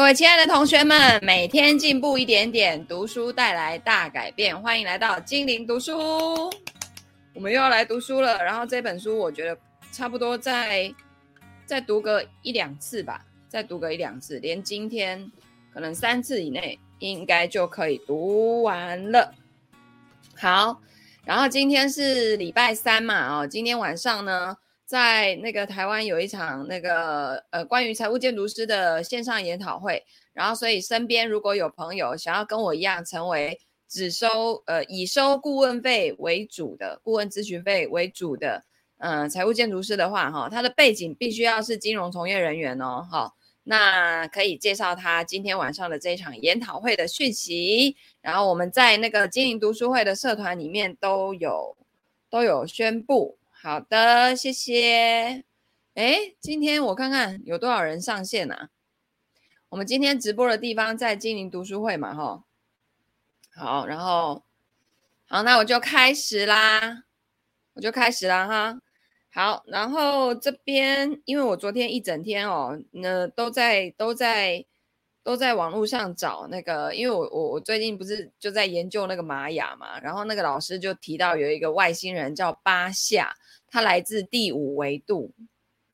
各位亲爱的同学们，每天进步一点点，读书带来大改变。欢迎来到精灵读书，我们又要来读书了。然后这本书我觉得差不多再再读个一两次吧，再读个一两次，连今天可能三次以内应该就可以读完了。好，然后今天是礼拜三嘛，哦，今天晚上呢。在那个台湾有一场那个呃关于财务建筑师的线上研讨会，然后所以身边如果有朋友想要跟我一样成为只收呃以收顾问费为主的顾问咨询费为主的呃财务建筑师的话哈，他的背景必须要是金融从业人员哦，好，那可以介绍他今天晚上的这一场研讨会的讯息，然后我们在那个经营读书会的社团里面都有都有宣布。好的，谢谢。哎，今天我看看有多少人上线啊？我们今天直播的地方在金陵读书会嘛，哈。好，然后好，那我就开始啦，我就开始啦，哈。好，然后这边因为我昨天一整天哦，那都在都在。都在网络上找那个，因为我我我最近不是就在研究那个玛雅嘛，然后那个老师就提到有一个外星人叫巴夏，他来自第五维度，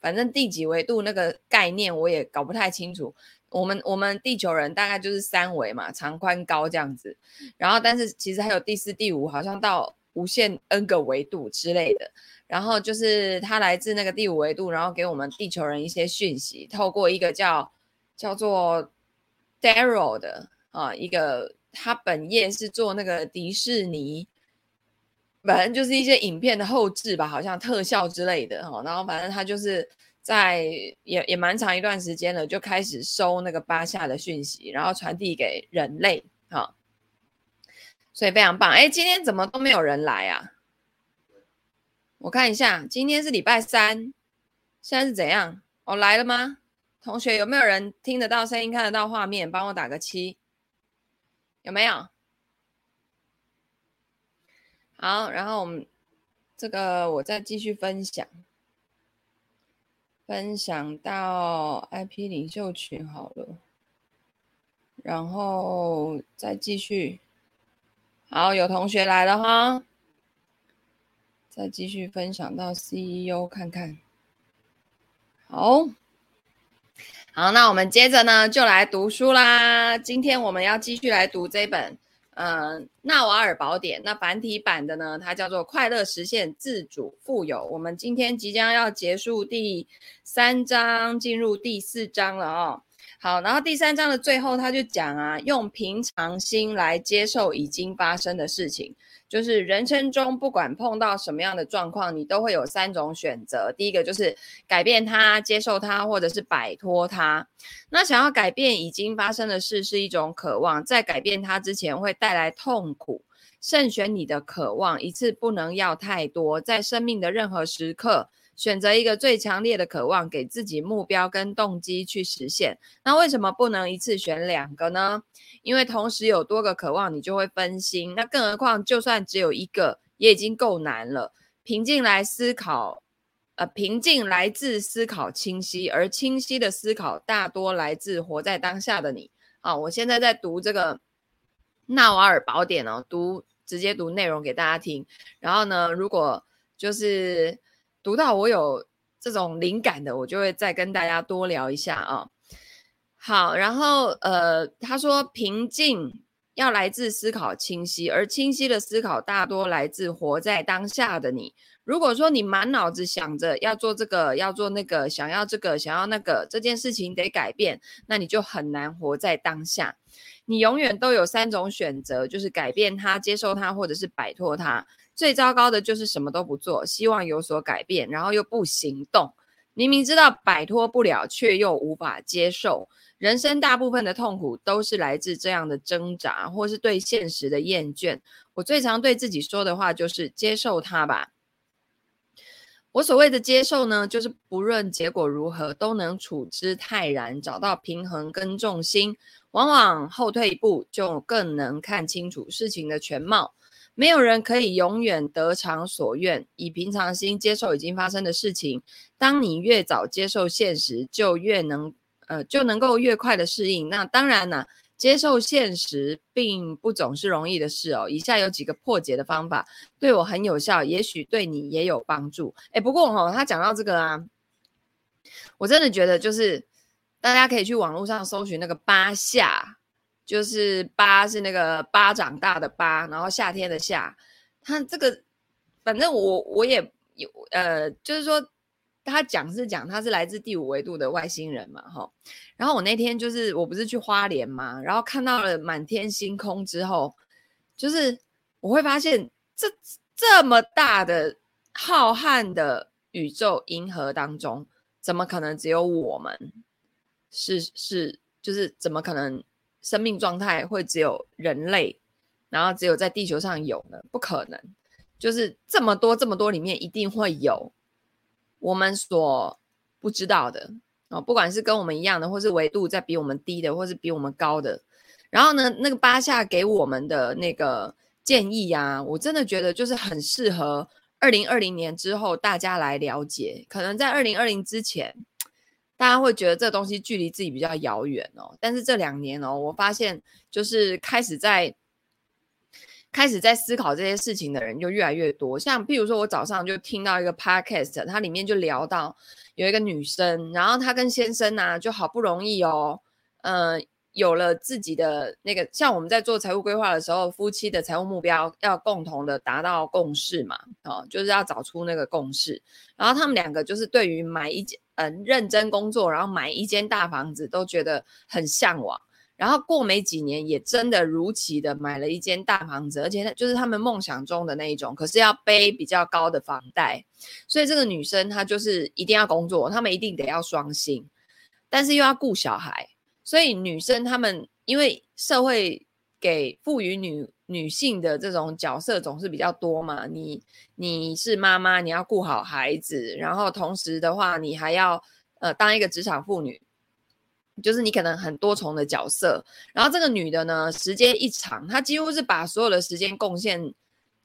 反正第几维度那个概念我也搞不太清楚。我们我们地球人大概就是三维嘛，长宽高这样子，然后但是其实还有第四、第五，好像到无限 N 个维度之类的。然后就是他来自那个第五维度，然后给我们地球人一些讯息，透过一个叫叫做。Daryl 的啊，一个他本业是做那个迪士尼，反正就是一些影片的后制吧，好像特效之类的哈。然后反正他就是在也也蛮长一段时间了，就开始收那个巴夏的讯息，然后传递给人类哈。所以非常棒。哎，今天怎么都没有人来啊？我看一下，今天是礼拜三，现在是怎样？哦，来了吗？同学，有没有人听得到声音、看得到画面？帮我打个七，有没有？好，然后我们这个我再继续分享，分享到 IP 领袖群好了，然后再继续。好，有同学来了哈，再继续分享到 CEO 看看。好。好，那我们接着呢，就来读书啦。今天我们要继续来读这本，嗯，《纳瓦尔宝典》。那繁体版的呢，它叫做《快乐实现自主富有》。我们今天即将要结束第三章，进入第四章了哦。好，然后第三章的最后，他就讲啊，用平常心来接受已经发生的事情。就是人生中不管碰到什么样的状况，你都会有三种选择。第一个就是改变它、接受它，或者是摆脱它。那想要改变已经发生的事是一种渴望，在改变它之前会带来痛苦。慎选你的渴望，一次不能要太多。在生命的任何时刻，选择一个最强烈的渴望，给自己目标跟动机去实现。那为什么不能一次选两个呢？因为同时有多个渴望，你就会分心。那更何况，就算只有一个，也已经够难了。平静来思考，呃，平静来自思考清晰，而清晰的思考大多来自活在当下的你。啊，我现在在读这个《纳瓦尔宝典》哦，读直接读内容给大家听。然后呢，如果就是读到我有这种灵感的，我就会再跟大家多聊一下啊。好，然后呃，他说平静要来自思考清晰，而清晰的思考大多来自活在当下的你。如果说你满脑子想着要做这个，要做那个，想要这个，想要那个，这件事情得改变，那你就很难活在当下。你永远都有三种选择，就是改变它、接受它，或者是摆脱它。最糟糕的就是什么都不做，希望有所改变，然后又不行动。明明知道摆脱不了，却又无法接受。人生大部分的痛苦都是来自这样的挣扎，或是对现实的厌倦。我最常对自己说的话就是接受它吧。我所谓的接受呢，就是不论结果如何，都能处之泰然，找到平衡跟重心。往往后退一步，就更能看清楚事情的全貌。没有人可以永远得偿所愿，以平常心接受已经发生的事情。当你越早接受现实，就越能。呃就能够越快的适应。那当然呢，接受现实并不总是容易的事哦。以下有几个破解的方法，对我很有效，也许对你也有帮助。诶，不过哦，他讲到这个啊，我真的觉得就是大家可以去网络上搜寻那个八下，就是巴是那个巴掌大的巴，然后夏天的夏，他这个反正我我也有呃，就是说。他讲是讲他是来自第五维度的外星人嘛，哈。然后我那天就是我不是去花莲嘛，然后看到了满天星空之后，就是我会发现这这么大的浩瀚的宇宙银河当中，怎么可能只有我们是是就是怎么可能生命状态会只有人类，然后只有在地球上有呢？不可能，就是这么多这么多里面一定会有。我们所不知道的哦，不管是跟我们一样的，或是维度在比我们低的，或是比我们高的。然后呢，那个巴夏给我们的那个建议啊，我真的觉得就是很适合二零二零年之后大家来了解。可能在二零二零之前，大家会觉得这东西距离自己比较遥远哦。但是这两年哦，我发现就是开始在。开始在思考这些事情的人就越来越多，像譬如说，我早上就听到一个 podcast，它里面就聊到有一个女生，然后她跟先生啊，就好不容易哦，呃，有了自己的那个，像我们在做财务规划的时候，夫妻的财务目标要共同的达到共识嘛，哦，就是要找出那个共识，然后他们两个就是对于买一间，嗯、认真工作，然后买一间大房子都觉得很向往。然后过没几年，也真的如期的买了一间大房子，而且就是他们梦想中的那一种，可是要背比较高的房贷，所以这个女生她就是一定要工作，他们一定得要双薪，但是又要顾小孩，所以女生她们因为社会给赋予女女性的这种角色总是比较多嘛，你你是妈妈，你要顾好孩子，然后同时的话，你还要呃当一个职场妇女。就是你可能很多重的角色，然后这个女的呢，时间一长，她几乎是把所有的时间贡献，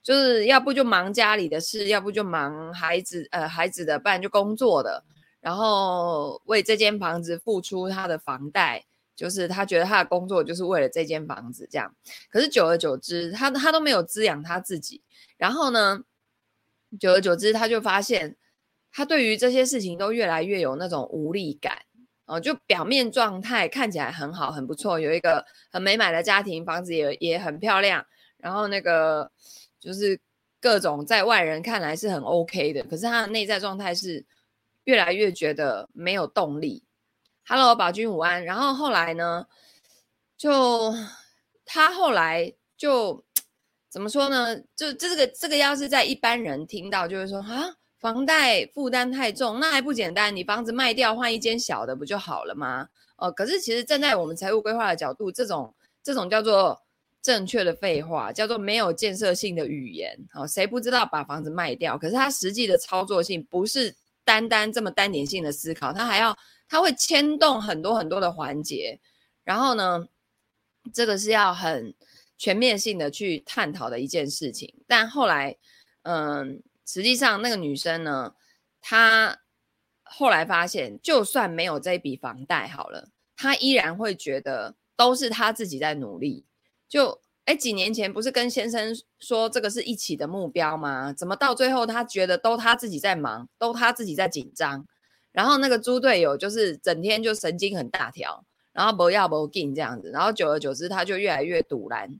就是要不就忙家里的事，要不就忙孩子，呃，孩子的，不然就工作的，然后为这间房子付出她的房贷，就是他觉得他的工作就是为了这间房子这样。可是久而久之，他他都没有滋养他自己，然后呢，久而久之，他就发现，他对于这些事情都越来越有那种无力感。哦，就表面状态看起来很好，很不错，有一个很美满的家庭，房子也也很漂亮，然后那个就是各种在外人看来是很 OK 的，可是他的内在状态是越来越觉得没有动力。Hello，宝君午安。然后后来呢，就他后来就怎么说呢？就这个这个要是在一般人听到，就会说啊。房贷负担太重，那还不简单？你房子卖掉换一间小的不就好了吗？哦，可是其实站在我们财务规划的角度，这种这种叫做正确的废话，叫做没有建设性的语言。哦，谁不知道把房子卖掉？可是它实际的操作性不是单单这么单点性的思考，它还要它会牵动很多很多的环节。然后呢，这个是要很全面性的去探讨的一件事情。但后来，嗯。实际上，那个女生呢，她后来发现，就算没有这笔房贷好了，她依然会觉得都是她自己在努力。就哎，几年前不是跟先生说这个是一起的目标吗？怎么到最后她觉得都她自己在忙，都她自己在紧张，然后那个猪队友就是整天就神经很大条，然后不要不进这样子，然后久而久之，他就越来越赌烂，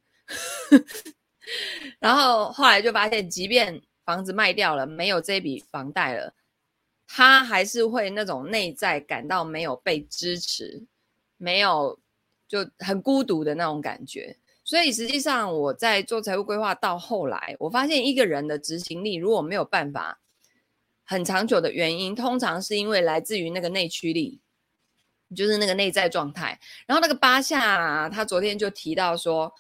然后后来就发现，即便房子卖掉了，没有这笔房贷了，他还是会那种内在感到没有被支持，没有就很孤独的那种感觉。所以实际上我在做财务规划到后来，我发现一个人的执行力如果没有办法很长久的原因，通常是因为来自于那个内驱力，就是那个内在状态。然后那个巴夏啊，他昨天就提到说，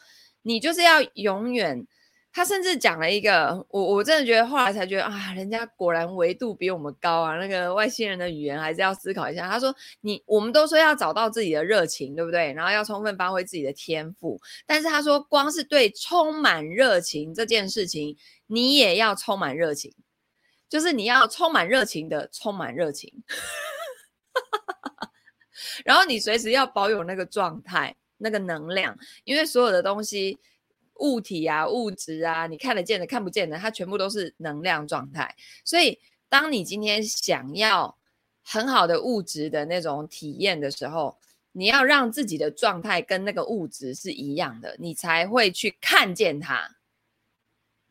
你就是要永远。他甚至讲了一个，我我真的觉得后来才觉得啊，人家果然维度比我们高啊，那个外星人的语言还是要思考一下。他说，你我们都说要找到自己的热情，对不对？然后要充分发挥自己的天赋。但是他说，光是对充满热情这件事情，你也要充满热情，就是你要充满热情的充满热情。然后你随时要保有那个状态、那个能量，因为所有的东西、物体啊、物质啊，你看得见的、看不见的，它全部都是能量状态。所以，当你今天想要很好的物质的那种体验的时候，你要让自己的状态跟那个物质是一样的，你才会去看见它，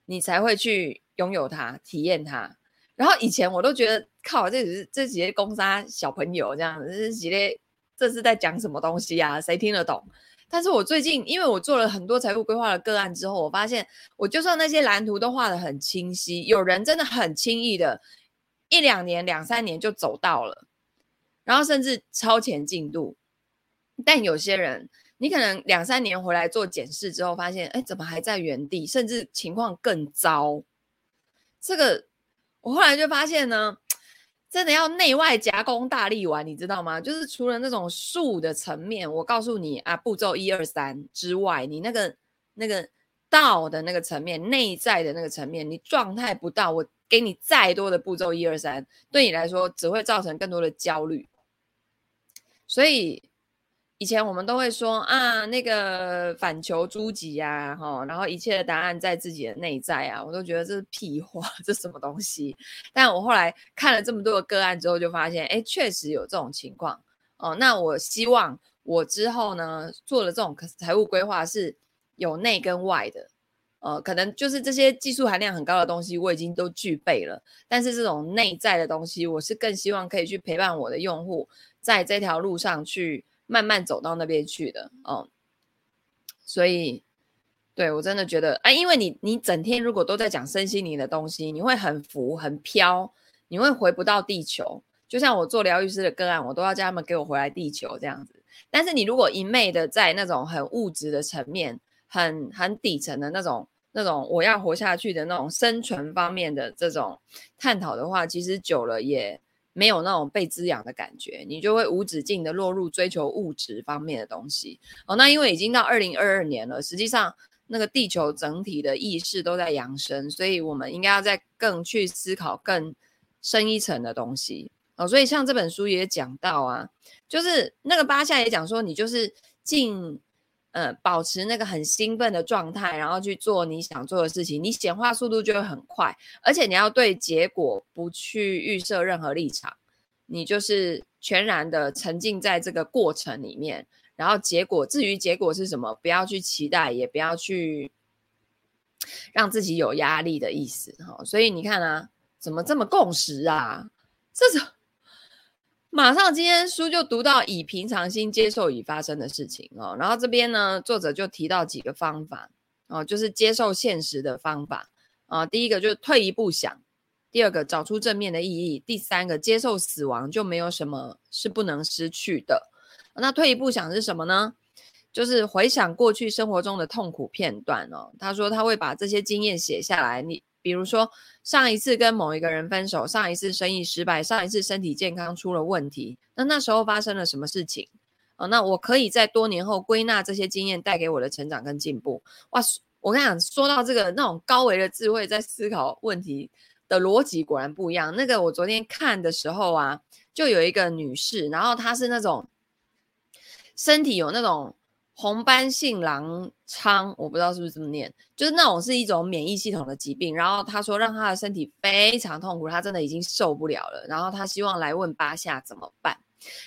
你才会去拥有它、体验它。然后以前我都觉得，靠，这只是这几些公杀小朋友这样子，这几些这是在讲什么东西啊？谁听得懂？但是我最近，因为我做了很多财务规划的个案之后，我发现，我就算那些蓝图都画得很清晰，有人真的很轻易的，一两年、两三年就走到了，然后甚至超前进度。但有些人，你可能两三年回来做检视之后，发现，哎，怎么还在原地，甚至情况更糟。这个我后来就发现呢，真的要内外夹攻大力丸，你知道吗？就是除了那种术的层面，我告诉你啊，步骤一二三之外，你那个那个道的那个层面，内在的那个层面，你状态不到，我给你再多的步骤一二三，对你来说只会造成更多的焦虑。所以。以前我们都会说啊，那个反求诸己呀，哈，然后一切的答案在自己的内在啊，我都觉得这是屁话，这什么东西？但我后来看了这么多的个案之后，就发现，哎，确实有这种情况哦。那我希望我之后呢，做了这种财务规划是有内跟外的，呃，可能就是这些技术含量很高的东西我已经都具备了，但是这种内在的东西，我是更希望可以去陪伴我的用户在这条路上去。慢慢走到那边去的哦，所以对我真的觉得，哎，因为你你整天如果都在讲身心灵的东西，你会很浮很飘，你会回不到地球。就像我做疗愈师的个案，我都要叫他们给我回来地球这样子。但是你如果一昧的在那种很物质的层面，很很底层的那种那种我要活下去的那种生存方面的这种探讨的话，其实久了也。没有那种被滋养的感觉，你就会无止境的落入追求物质方面的东西。哦，那因为已经到二零二二年了，实际上那个地球整体的意识都在扬升，所以我们应该要再更去思考更深一层的东西。哦，所以像这本书也讲到啊，就是那个巴夏也讲说，你就是进。呃，保持那个很兴奋的状态，然后去做你想做的事情，你显化速度就会很快，而且你要对结果不去预设任何立场，你就是全然的沉浸在这个过程里面，然后结果至于结果是什么，不要去期待，也不要去让自己有压力的意思哈。所以你看啊，怎么这么共识啊？这种。马上，今天书就读到以平常心接受已发生的事情哦。然后这边呢，作者就提到几个方法哦，就是接受现实的方法啊。第一个就是退一步想，第二个找出正面的意义，第三个接受死亡，就没有什么是不能失去的。那退一步想是什么呢？就是回想过去生活中的痛苦片段哦。他说他会把这些经验写下来，你。比如说，上一次跟某一个人分手，上一次生意失败，上一次身体健康出了问题，那那时候发生了什么事情？哦，那我可以在多年后归纳这些经验带给我的成长跟进步。哇，我跟你讲，说到这个那种高维的智慧，在思考问题的逻辑果然不一样。那个我昨天看的时候啊，就有一个女士，然后她是那种身体有那种。红斑性狼疮，我不知道是不是这么念，就是那种是一种免疫系统的疾病。然后他说让他的身体非常痛苦，他真的已经受不了了。然后他希望来问巴夏怎么办。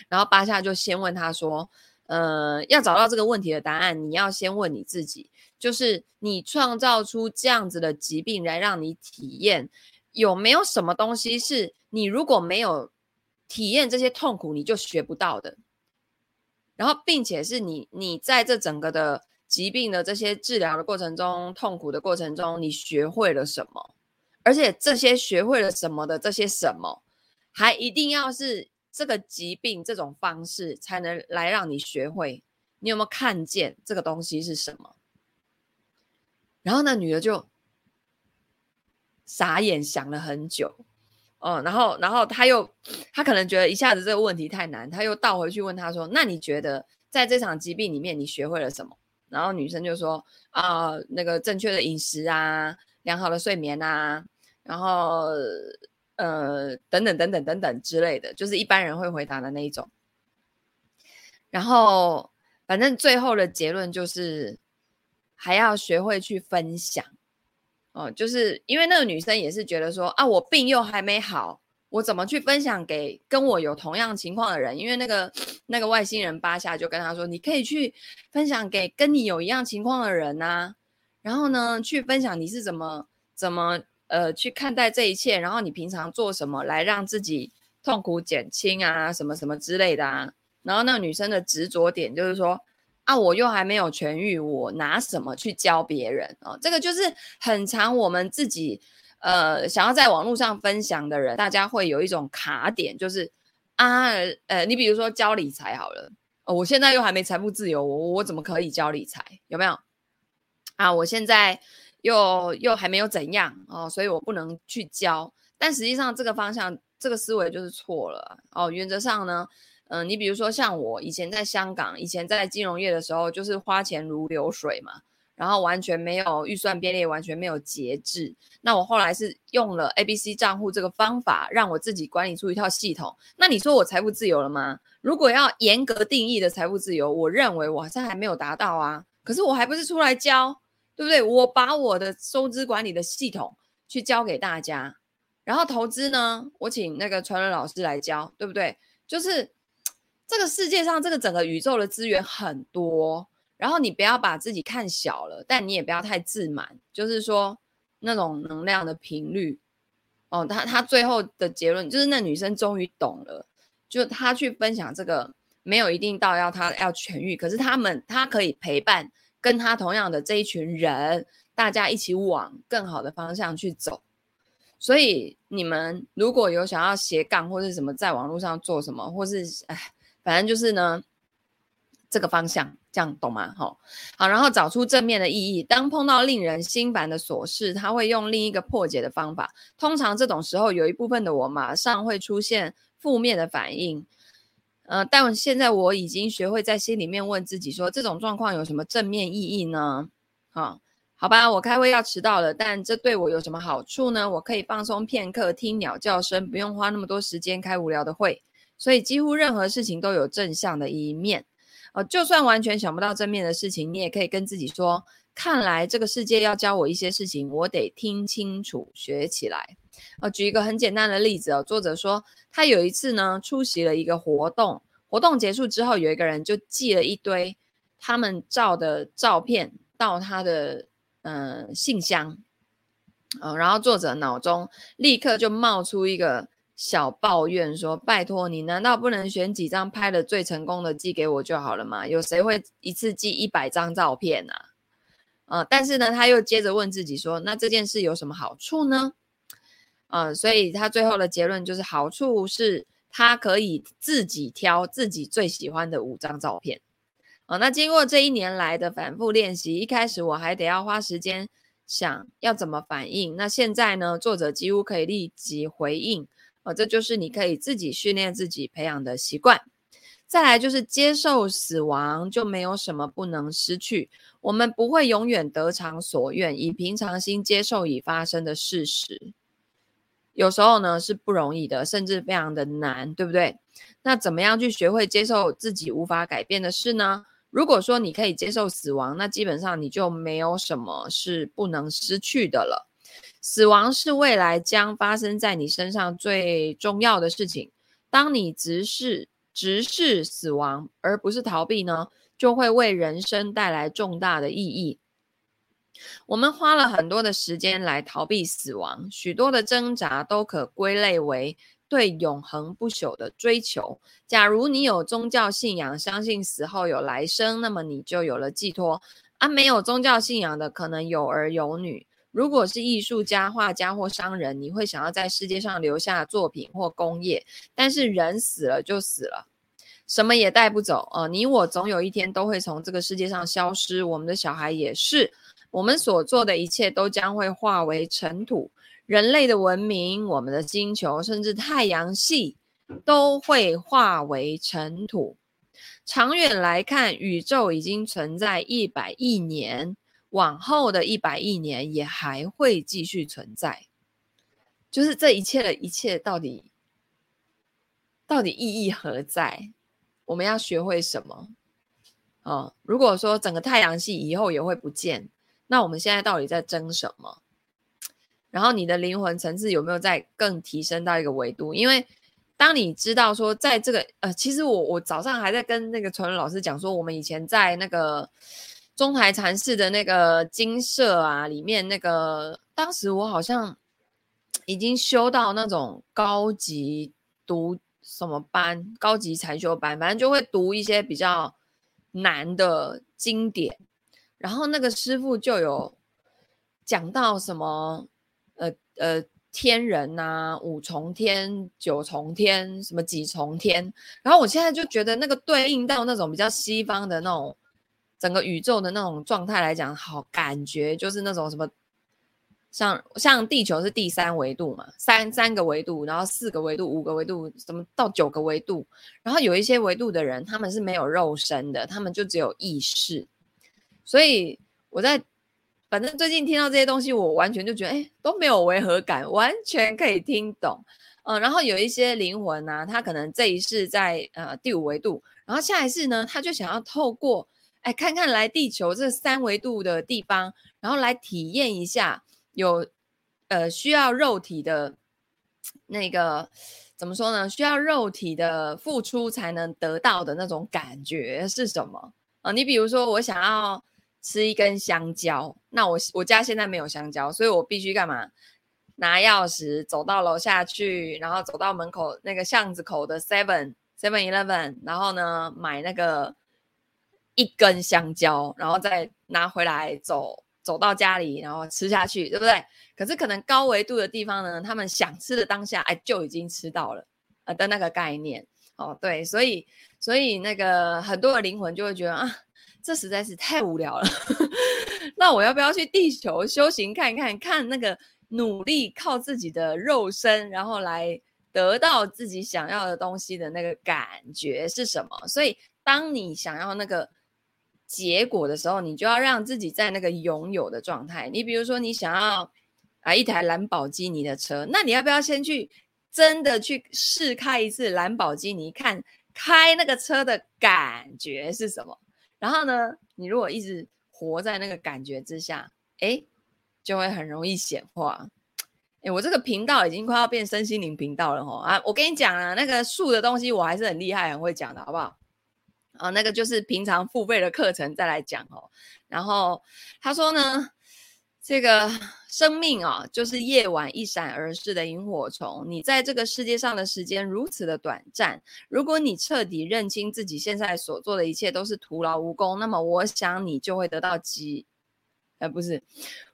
然后巴夏就先问他说：“呃，要找到这个问题的答案，你要先问你自己，就是你创造出这样子的疾病来让你体验，有没有什么东西是你如果没有体验这些痛苦，你就学不到的？”然后，并且是你，你在这整个的疾病的这些治疗的过程中，痛苦的过程中，你学会了什么？而且这些学会了什么的这些什么，还一定要是这个疾病这种方式才能来让你学会。你有没有看见这个东西是什么？然后那女的就傻眼，想了很久。哦，然后，然后他又，他可能觉得一下子这个问题太难，他又倒回去问他说：“那你觉得在这场疾病里面，你学会了什么？”然后女生就说：“啊、那个正确的饮食啊，良好的睡眠啊，然后呃，等等等等等等之类的，就是一般人会回答的那一种。”然后反正最后的结论就是还要学会去分享。哦，就是因为那个女生也是觉得说啊，我病又还没好，我怎么去分享给跟我有同样情况的人？因为那个那个外星人巴夏就跟他说，你可以去分享给跟你有一样情况的人呐，然后呢，去分享你是怎么怎么呃去看待这一切，然后你平常做什么来让自己痛苦减轻啊，什么什么之类的啊。然后那个女生的执着点就是说。啊，我又还没有痊愈，我拿什么去教别人哦？这个就是很常我们自己呃想要在网络上分享的人，大家会有一种卡点，就是啊呃，你比如说教理财好了，哦，我现在又还没财富自由，我我怎么可以教理财？有没有？啊，我现在又又还没有怎样哦，所以我不能去教。但实际上这个方向，这个思维就是错了哦。原则上呢。嗯、你比如说像我以前在香港，以前在金融业的时候，就是花钱如流水嘛，然后完全没有预算编列，完全没有节制。那我后来是用了 ABC 账户这个方法，让我自己管理出一套系统。那你说我财富自由了吗？如果要严格定义的财富自由，我认为我好像还没有达到啊。可是我还不是出来教，对不对？我把我的收支管理的系统去教给大家，然后投资呢，我请那个传人老师来教，对不对？就是。这个世界上，这个整个宇宙的资源很多，然后你不要把自己看小了，但你也不要太自满。就是说，那种能量的频率，哦，他他最后的结论就是，那女生终于懂了，就她去分享这个，没有一定到要她要痊愈，可是他们她可以陪伴跟她同样的这一群人，大家一起往更好的方向去走。所以你们如果有想要斜杠或是什么，在网络上做什么，或是哎。反正就是呢，这个方向，这样懂吗？好，好，然后找出正面的意义。当碰到令人心烦的琐事，他会用另一个破解的方法。通常这种时候，有一部分的我马上会出现负面的反应。呃，但现在我已经学会在心里面问自己说：这种状况有什么正面意义呢？好，好吧，我开会要迟到了，但这对我有什么好处呢？我可以放松片刻，听鸟叫声，不用花那么多时间开无聊的会。所以几乎任何事情都有正向的一面，呃，就算完全想不到正面的事情，你也可以跟自己说：看来这个世界要教我一些事情，我得听清楚，学起来。呃，举一个很简单的例子哦，作者说他有一次呢出席了一个活动，活动结束之后，有一个人就寄了一堆他们照的照片到他的嗯、信箱，呃，然后作者脑中立刻就冒出一个。小抱怨说：“拜托你，难道不能选几张拍的最成功的寄给我就好了吗？有谁会一次寄一百张照片啊？呃，但是呢，他又接着问自己说：那这件事有什么好处呢？呃，所以他最后的结论就是，好处是他可以自己挑自己最喜欢的五张照片。呃，那经过这一年来的反复练习，一开始我还得要花时间想要怎么反应，那现在呢，作者几乎可以立即回应。”哦，这就是你可以自己训练自己培养的习惯。再来就是接受死亡，就没有什么不能失去。我们不会永远得偿所愿，以平常心接受已发生的事实。有时候呢是不容易的，甚至非常的难，对不对？那怎么样去学会接受自己无法改变的事呢？如果说你可以接受死亡，那基本上你就没有什么是不能失去的了。死亡是未来将发生在你身上最重要的事情。当你直视直视死亡，而不是逃避呢，就会为人生带来重大的意义。我们花了很多的时间来逃避死亡，许多的挣扎都可归类为对永恒不朽的追求。假如你有宗教信仰，相信死后有来生，那么你就有了寄托。而、啊、没有宗教信仰的，可能有儿有女。如果是艺术家、画家或商人，你会想要在世界上留下作品或工业。但是人死了就死了，什么也带不走。呃，你我总有一天都会从这个世界上消失，我们的小孩也是。我们所做的一切都将会化为尘土。人类的文明、我们的星球，甚至太阳系，都会化为尘土。长远来看，宇宙已经存在一百亿年。往后的一百亿年也还会继续存在，就是这一切的一切到底到底意义何在？我们要学会什么？哦，如果说整个太阳系以后也会不见，那我们现在到底在争什么？然后你的灵魂层次有没有在更提升到一个维度？因为当你知道说，在这个呃，其实我我早上还在跟那个传老师讲说，我们以前在那个中台禅寺的那个精舍啊里面，那个当时我好像已经修到那种高级读什么班，高级禅修班，反正就会读一些比较。难的经典，然后那个师傅就有讲到什么，呃呃，天人呐、五重天、九重天，什么几重天，然后我现在就觉得那个对应到那种比较西方的那种整个宇宙的那种状态来讲，好感觉就是那种什么。像像地球是第三维度嘛，三三个维度，然后四个维度，五个维度，怎么到九个维度？然后有一些维度的人，他们是没有肉身的，他们就只有意识。所以我在反正最近听到这些东西，我完全就觉得，哎，都没有违和感，完全可以听懂。嗯，然后有一些灵魂呢、他可能这一世在呃第五维度，然后下一世呢，他就想要透过哎看看来地球这三维度的地方，然后来体验一下。有，呃，需要肉体的，那个怎么说呢？需要肉体的付出才能得到的那种感觉是什么啊？你比如说，我想要吃一根香蕉，那我我家现在没有香蕉，所以我必须干嘛？拿钥匙走到楼下去，然后走到门口那个巷子口的 Seven Seven Eleven，然后呢买那个一根香蕉，然后再拿回来走。走到家里，然后吃下去，对不对？可是可能高维度的地方呢，他们想吃的当下，哎，就已经吃到了，呃的那个概念，哦，对，所以，所以那个很多的灵魂就会觉得啊，这实在是太无聊了，那我要不要去地球修行看看，看那个努力靠自己的肉身，然后来得到自己想要的东西的那个感觉是什么？所以，当你想要那个。结果的时候，你就要让自己在那个拥有的状态。你比如说，你想要啊一台兰博基尼的车，那你要不要先去真的去试开一次兰博基尼，看开那个车的感觉是什么？然后呢，你如果一直活在那个感觉之下，诶，就会很容易显化。诶，我这个频道已经快要变身心灵频道了吼啊！我跟你讲啊，那个术的东西我还是很厉害，很会讲的，好不好？啊，那个就是平常付费的课程再来讲哦。然后他说呢，这个生命啊，就是夜晚一闪而逝的萤火虫。你在这个世界上的时间如此的短暂，如果你彻底认清自己现在所做的一切都是徒劳无功，那么我想你就会得到极……呃，不是，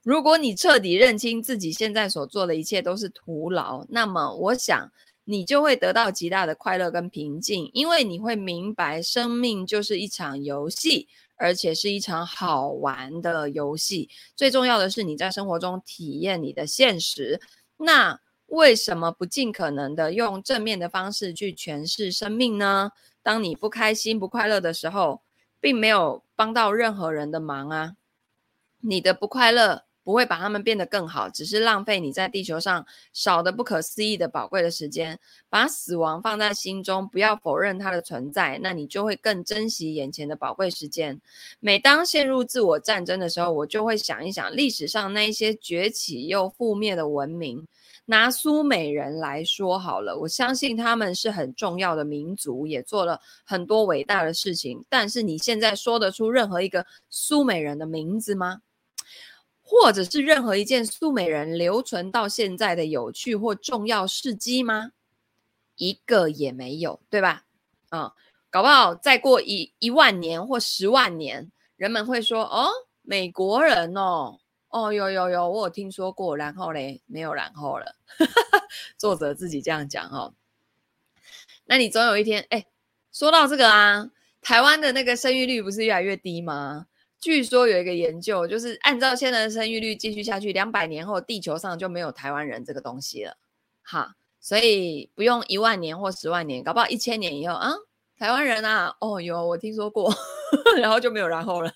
如果你彻底认清自己现在所做的一切都是徒劳，那么我想。你就会得到极大的快乐跟平静，因为你会明白，生命就是一场游戏，而且是一场好玩的游戏。最重要的是你在生活中体验你的现实。那为什么不尽可能的用正面的方式去诠释生命呢？当你不开心、不快乐的时候，并没有帮到任何人的忙啊！你的不快乐。不会把他们变得更好，只是浪费你在地球上少的不可思议的宝贵的时间。把死亡放在心中，不要否认它的存在，那你就会更珍惜眼前的宝贵时间。每当陷入自我战争的时候，我就会想一想历史上那一些崛起又覆灭的文明。拿苏美人来说好了，我相信他们是很重要的民族，也做了很多伟大的事情。但是你现在说得出任何一个苏美人的名字吗？或者是任何一件素美人留存到现在的有趣或重要事迹吗？一个也没有，对吧？啊、嗯，搞不好再过一一万年或十万年，人们会说：“哦，美国人哦，哦，有有有，我有听说过。”然后嘞，没有然后了。作者自己这样讲哦。那你总有一天，哎，说到这个啊，台湾的那个生育率不是越来越低吗？据说有一个研究，就是按照现在的生育率继续下去，两百年后地球上就没有台湾人这个东西了。哈，所以不用一万年或十万年，搞不好一千年以后啊，台湾人啊，哦，有我听说过，然后就没有然后了。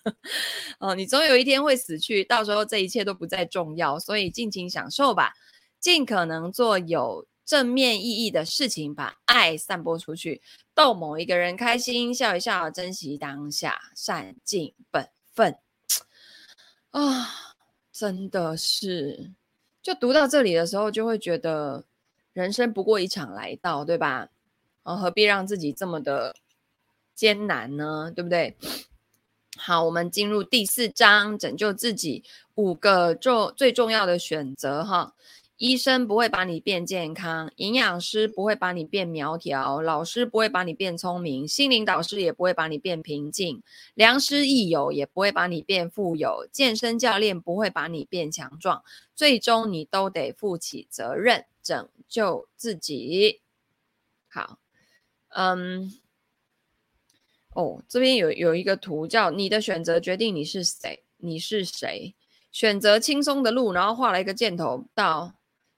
哦，你总有一天会死去，到时候这一切都不再重要，所以尽情享受吧，尽可能做有正面意义的事情，把爱散播出去，逗某一个人开心，笑一笑，珍惜当下，善尽本分。啊，真的是，就读到这里的时候，就会觉得人生不过一场来到，对吧？啊，何必让自己这么的艰难呢？对不对？好，我们进入第四章，拯救自己五个重最重要的选择哈。医生不会把你变健康，营养师不会把你变苗条，老师不会把你变聪明，心灵导师也不会把你变平静，良师益友也不会把你变富有，健身教练不会把你变强壮，最终你都得负起责任，拯救自己。好，嗯。哦，这边有有一个图叫“你的选择决定你是谁”，你是谁？选择轻松的路，然后画了一个箭头到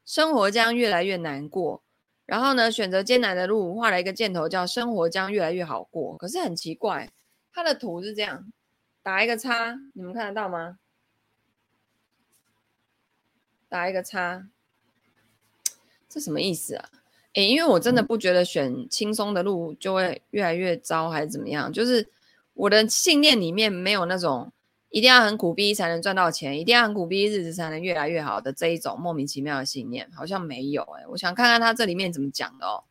生活将越来越难过。然后呢，选择艰难的路，画了一个箭头叫生活将越来越好过。可是很奇怪，它的图是这样，打一个叉，你们看得到吗？打一个叉，这什么意思啊？诶，因为我真的不觉得选轻松的路就会越来越糟，还是怎么样？就是我的信念里面没有那种一定要很苦逼才能赚到钱，一定要很苦逼日子才能越来越好的这一种莫名其妙的信念，好像没有。诶，我想看看他这里面怎么讲的哦。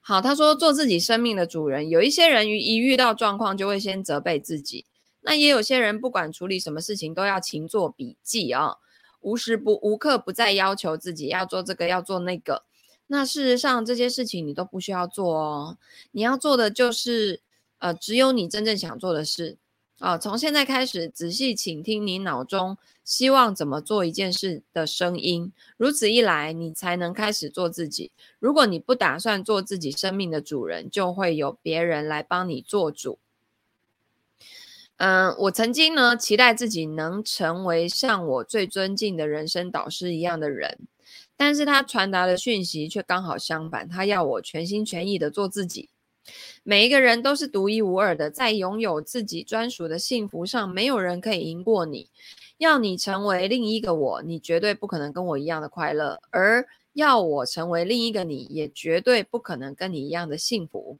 好，他说做自己生命的主人，有一些人一遇到状况就会先责备自己，那也有些人不管处理什么事情都要勤做笔记啊、无时不无刻不在要求自己要做这个要做那个。那事实上，这些事情你都不需要做哦。你要做的就是，呃，只有你真正想做的事啊。从现在开始，仔细倾听你脑中希望怎么做一件事的声音。如此一来，你才能开始做自己。如果你不打算做自己生命的主人，就会有别人来帮你做主。嗯，我曾经呢，期待自己能成为像我最尊敬的人生导师一样的人。但是他传达的讯息却刚好相反，他要我全心全意的做自己。每一个人都是独一无二的，在拥有自己专属的幸福上，没有人可以赢过你。要你成为另一个我，你绝对不可能跟我一样的快乐；而要我成为另一个你，也绝对不可能跟你一样的幸福。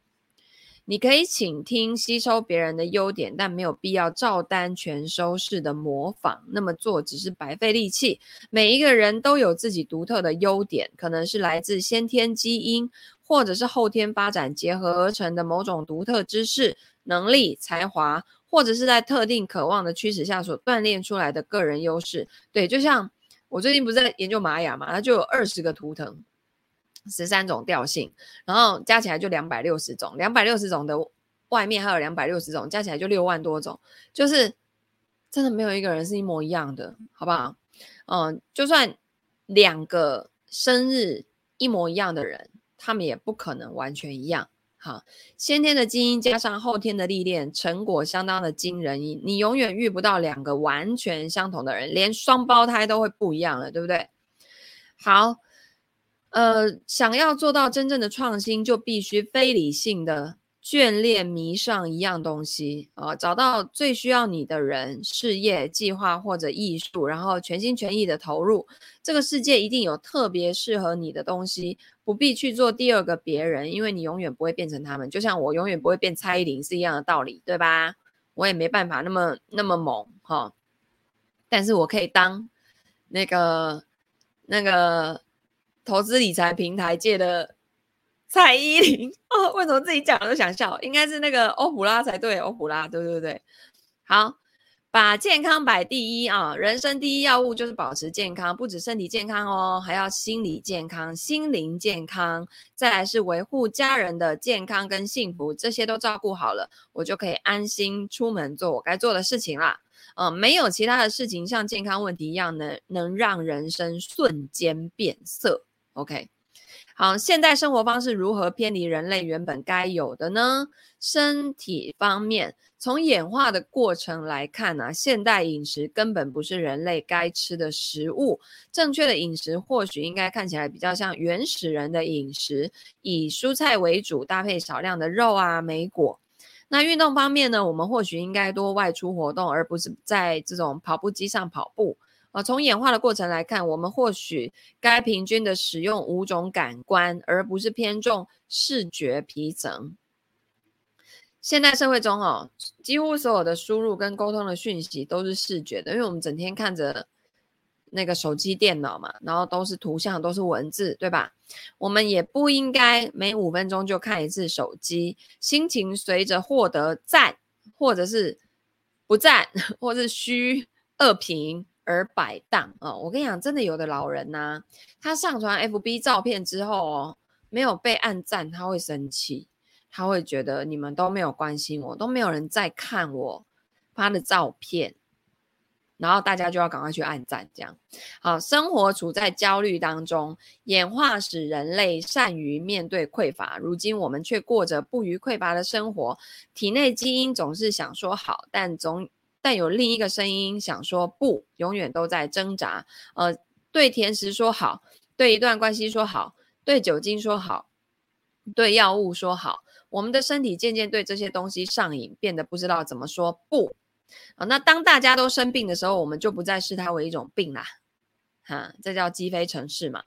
你可以倾听、吸收别人的优点，但没有必要照单全收式的模仿。那么做只是白费力气。每一个人都有自己独特的优点，可能是来自先天基因，或者是后天发展结合而成的某种独特知识、能力、才华，或者是在特定渴望的驱使下所锻炼出来的个人优势。对，就像我最近不是在研究玛雅嘛，它就有二十个图腾。十三种调性，然后加起来就两百六十种，两百六十种的外面还有两百六十种，加起来就六万多种，就是真的没有一个人是一模一样的，好不好？嗯，就算两个生日一模一样的人，他们也不可能完全一样。哈，先天的基因加上后天的历练，成果相当的惊人。你你永远遇不到两个完全相同的人，连双胞胎都会不一样了，对不对？好。呃，想要做到真正的创新，就必须非理性的眷恋迷上一样东西啊，找到最需要你的人、事业、计划或者艺术，然后全心全意的投入。这个世界一定有特别适合你的东西，不必去做第二个别人，因为你永远不会变成他们。就像我永远不会变蔡依林是一样的道理，对吧？我也没办法那么那么猛哈，但是我可以当那个那个。投资理财平台界的蔡依林哦，为什么自己讲都想笑？应该是那个欧普拉才对，欧普拉，对对对。好，把健康摆第一啊！人生第一要务就是保持健康，不止身体健康哦，还要心理健康、心灵健康，再来是维护家人的健康跟幸福，这些都照顾好了，我就可以安心出门做我该做的事情啦。嗯，没有其他的事情像健康问题一样能能让人生瞬间变色。OK，好，现代生活方式如何偏离人类原本该有的呢？身体方面，从演化的过程来看呢、现代饮食根本不是人类该吃的食物。正确的饮食或许应该看起来比较像原始人的饮食，以蔬菜为主，搭配少量的肉啊、莓果。那运动方面呢，我们或许应该多外出活动，而不是在这种跑步机上跑步。啊，从演化的过程来看，我们或许该平均的使用五种感官，而不是偏重视觉皮层。现代社会中哦，几乎所有的输入跟沟通的讯息都是视觉的，因为我们整天看着那个手机、电脑嘛，然后都是图像，都是文字，对吧？我们也不应该每五分钟就看一次手机，心情随着获得赞或者是不赞或是虚恶评而摆荡啊！我跟你讲，真的有的老人呐、他上传 FB 照片之后哦，没有被按赞，他会生气。他会觉得你们都没有关心我，都没有人在看我发的照片，然后大家就要赶快去按赞，这样。好，生活处在焦虑当中，演化使人类善于面对匮乏，如今我们却过着不虞匮乏的生活。体内基因总是想说好，但总但有另一个声音想说不，永远都在挣扎。呃，对甜食说好，对一段关系说好，对酒精说好，对药物说好。我们的身体渐渐对这些东西上瘾，变得不知道怎么说不啊。那当大家都生病的时候，我们就不再视它为一种病啦。哈，这叫积非成是嘛。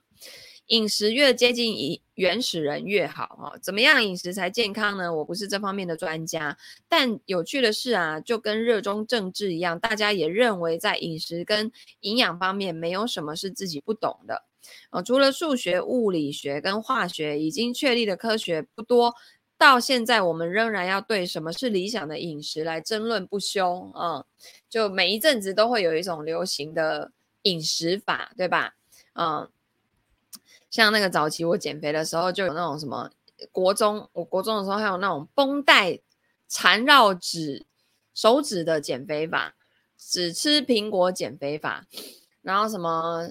饮食越接近以原始人越好啊。怎么样饮食才健康呢？我不是这方面的专家，但有趣的是啊，就跟热衷政治一样，大家也认为在饮食跟营养方面没有什么是自己不懂的啊。除了数学、物理学跟化学已经确立的科学不多。到现在，我们仍然要对什么是理想的饮食来争论不休。嗯，就每一阵子都会有一种流行的饮食法，对吧？嗯，像那个早期我减肥的时候，就有那种什么国中，我国中的时候还有那种绷带缠绕指手指的减肥法，只吃苹果减肥法，然后什么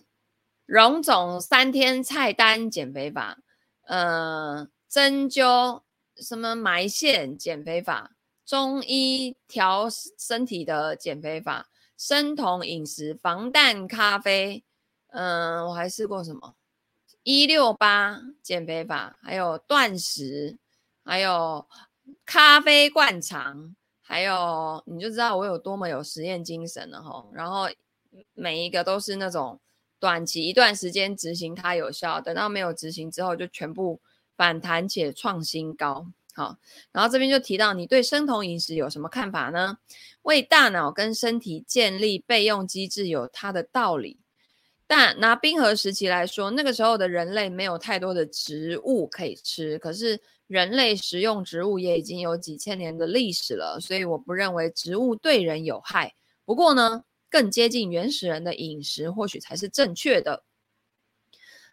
荣总三天菜单减肥法，嗯，针灸。什么埋线减肥法、中医调身体的减肥法、生酮饮食、防弹咖啡，嗯，我还试过什么一六八减肥法，还有断食，还有咖啡灌肠，还有你就知道我有多么有实验精神了哈。然后每一个都是那种短期一段时间执行它有效，等到没有执行之后就全部。反弹且创新高，好，然后这边就提到你对生酮饮食有什么看法呢？为大脑跟身体建立备用机制有它的道理，但拿冰河时期来说，那个时候的人类没有太多的植物可以吃，可是人类食用植物也已经有几千年的历史了，所以我不认为植物对人有害。不过呢，更接近原始人的饮食或许才是正确的。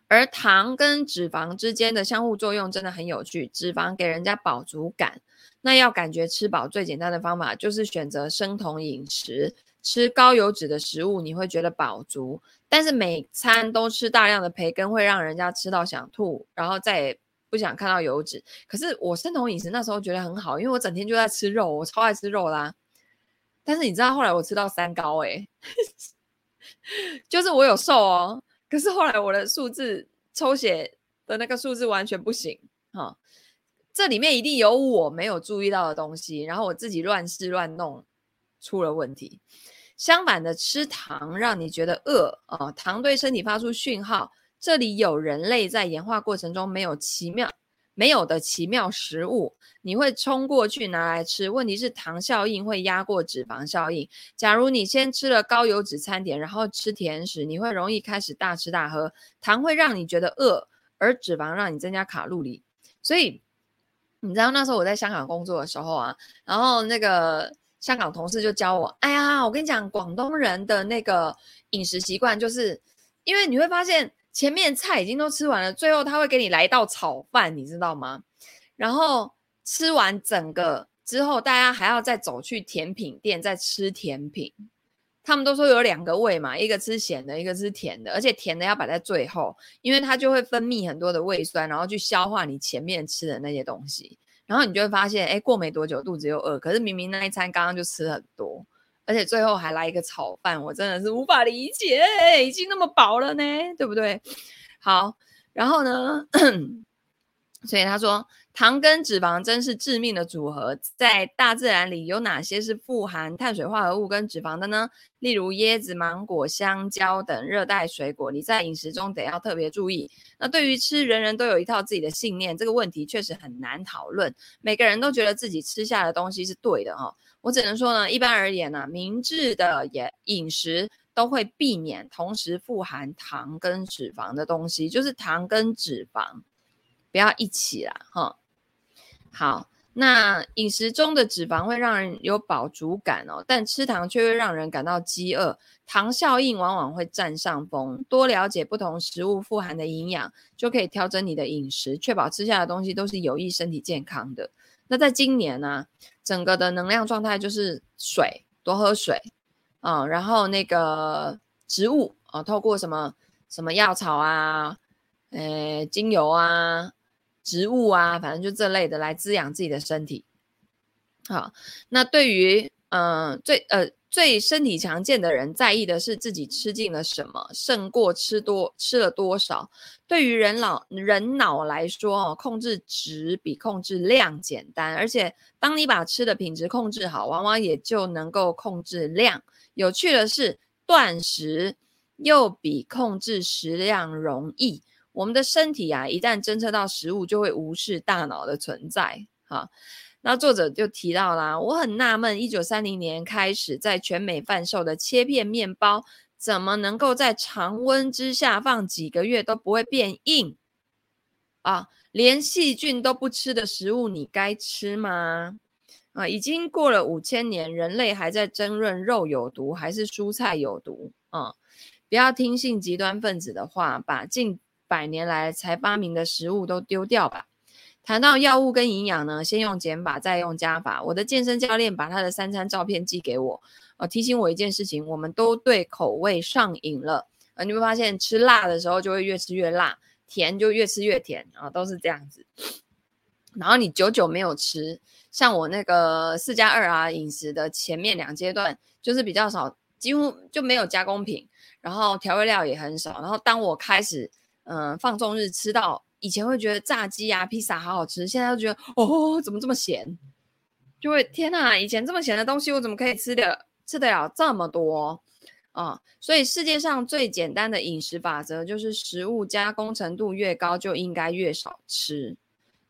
而糖跟脂肪之间的相互作用真的很有趣。脂肪给人家饱足感，那要感觉吃饱最简单的方法就是选择生酮饮食，吃高油脂的食物，你会觉得饱足。但是每餐都吃大量的培根会让人家吃到想吐，然后再也不想看到油脂。可是我生酮饮食那时候觉得很好，因为我整天就在吃肉，我超爱吃肉啦。但是你知道后来我吃到三高诶、就是我有瘦哦。可是后来我的数字抽血的那个数字完全不行哈，这里面一定有我没有注意到的东西，然后我自己乱试乱弄出了问题。相反的，吃糖让你觉得饿啊，糖对身体发出讯号，这里有人类在演化过程中没有奇妙。没有的奇妙食物，你会冲过去拿来吃。问题是糖效应会压过脂肪效应。假如你先吃了高油脂餐点，然后吃甜食，你会容易开始大吃大喝。糖会让你觉得饿，而脂肪让你增加卡路里。所以你知道那时候我在香港工作的时候啊，然后那个香港同事就教我，哎呀，我跟你讲，广东人的那个饮食习惯，就是因为你会发现。前面菜已经都吃完了，最后他会给你来一道炒饭，你知道吗？然后吃完整个之后，大家还要再走去甜品店再吃甜品。他们都说有两个胃嘛，一个吃咸的，一个吃甜的，而且甜的要摆在最后，因为它就会分泌很多的胃酸，然后去消化你前面吃的那些东西。然后你就会发现，哎，过没多久肚子又饿，可是明明那一餐刚刚就吃很多。而且最后还来一个炒饭，我真的是无法理解，已经那么饱了呢，对不对？好，然后呢，所以他说，糖跟脂肪真是致命的组合。在大自然里，有哪些是富含碳水化合物跟脂肪的呢？例如椰子、芒果、香蕉等热带水果，你在饮食中得要特别注意。那对于吃，人人都有一套自己的信念，这个问题确实很难讨论。每个人都觉得自己吃下的东西是对的哦。我只能说呢，一般而言呢，明智的也饮食都会避免同时富含糖跟脂肪的东西，就是糖跟脂肪。不要一起啦，哈。好，那饮食中的脂肪会让人有饱足感哦，但吃糖却会让人感到饥饿，糖效应往往会占上风。多了解不同食物富含的营养，就可以调整你的饮食，确保吃下的东西都是有益身体健康的。那在今年呢，整个的能量状态就是水，多喝水啊，然后那个植物啊，透过什么什么药草啊，诶，精油啊。植物啊，反正就这类的来滋养自己的身体。好，那对于嗯、呃、最呃最身体强健的人，在意的是自己吃进了什么，胜过吃多吃了多少。对于人脑人脑来说，哦，控制质比控制量简单，而且当你把吃的品质控制好，往往也就能够控制量。有趣的是，断食又比控制食量容易。我们的身体啊，一旦侦测到食物，就会无视大脑的存在。哈，那作者就提到啦，我很纳闷，一九三零年开始在全美贩售的切片面包，怎么能够在常温之下放几个月都不会变硬？啊，连细菌都不吃的食物，你该吃吗？啊，已经过了五千年，人类还在争论肉有毒还是蔬菜有毒？啊，不要听信极端分子的话，把进。百年来才发明的食物都丢掉吧。谈到药物跟营养呢，先用减法，再用加法。我的健身教练把他的三餐照片寄给我，呃，提醒我一件事情：我们都对口味上瘾了。呃，你会发现吃辣的时候就会越吃越辣，甜就越吃越甜啊，都是这样子。然后你久久没有吃，像我那个四加二啊饮食的前面两阶段，就是比较少，几乎就没有加工品，然后调味料也很少。然后当我开始嗯，放纵日吃到以前会觉得炸鸡啊、披萨好好吃，现在都觉得哦，怎么这么咸？就会天哪，以前这么咸的东西，我怎么可以吃的吃得了这么多啊、所以世界上最简单的饮食法则就是，食物加工程度越高，就应该越少吃，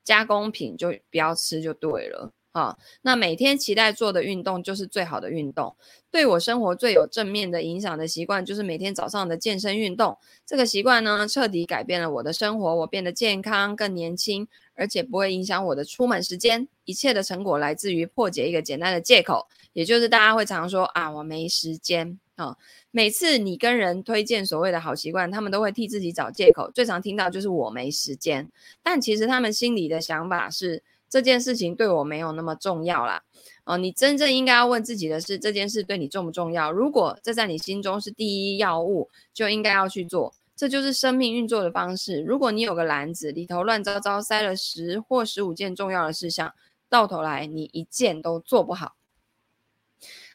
加工品就不要吃就对了。啊，那每天期待做的运动就是最好的运动。对我生活最有正面的影响的习惯，就是每天早上的健身运动。这个习惯呢，彻底改变了我的生活，我变得健康、更年轻，而且不会影响我的出门时间。一切的成果来自于破解一个简单的借口，也就是大家会常说啊，我没时间啊。每次你跟人推荐所谓的好习惯，他们都会替自己找借口，最常听到就是我没时间。但其实他们心里的想法是。这件事情对我没有那么重要啦，哦，你真正应该要问自己的是，这件事对你重不重要？如果这在你心中是第一要务，就应该要去做，这就是生命运作的方式。如果你有个篮子，里头乱糟糟塞了十或十五件重要的事项，到头来你一件都做不好。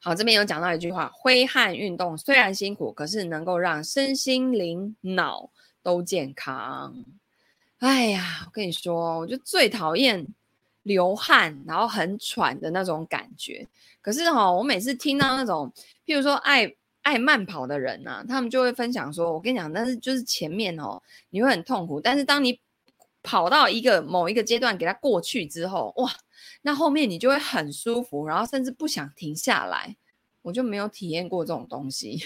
好，这边有讲到一句话：挥汗运动虽然辛苦，可是能够让身心灵脑都健康。哎呀，我跟你说，我就最讨厌。流汗，然后很喘的那种感觉。可是哈、哦，我每次听到那种，譬如说爱爱慢跑的人呐、啊，他们就会分享说：“我跟你讲，但是就是前面哦，你会很痛苦，但是当你跑到一个某一个阶段，给它过去之后，哇，那后面你就会很舒服，然后甚至不想停下来。”我就没有体验过这种东西，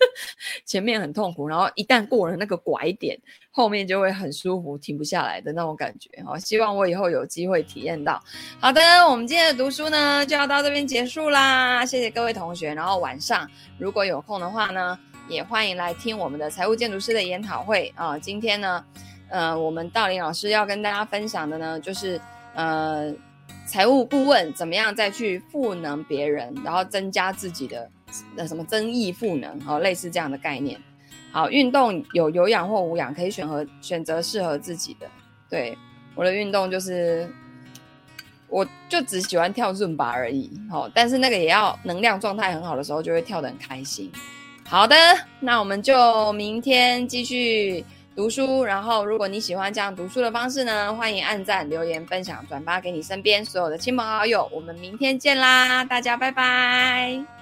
前面很痛苦，然后一旦过了那个拐点，后面就会很舒服，停不下来的那种感觉。好，希望我以后有机会体验到。好的，我们今天的读书呢就要到这边结束啦，谢谢各位同学。然后晚上如果有空的话呢，也欢迎来听我们的财务建筑师的研讨会啊。今天呢，呃，我们道林老师要跟大家分享的呢，就是呃。财务顾问怎么样再去赋能别人，然后增加自己的那什么增益赋能哦，类似这样的概念。好，运动有有氧或无氧，可以选择选择适合自己的。对，我的运动就是，我就只喜欢跳伦巴而已。好，但是那个也要能量状态很好的时候，就会跳得很开心。好的，那我们就明天继续读书。然后，如果你喜欢这样读书的方式呢，欢迎按赞、留言、分享、转发给你身边所有的亲朋好友。我们明天见啦，大家拜拜。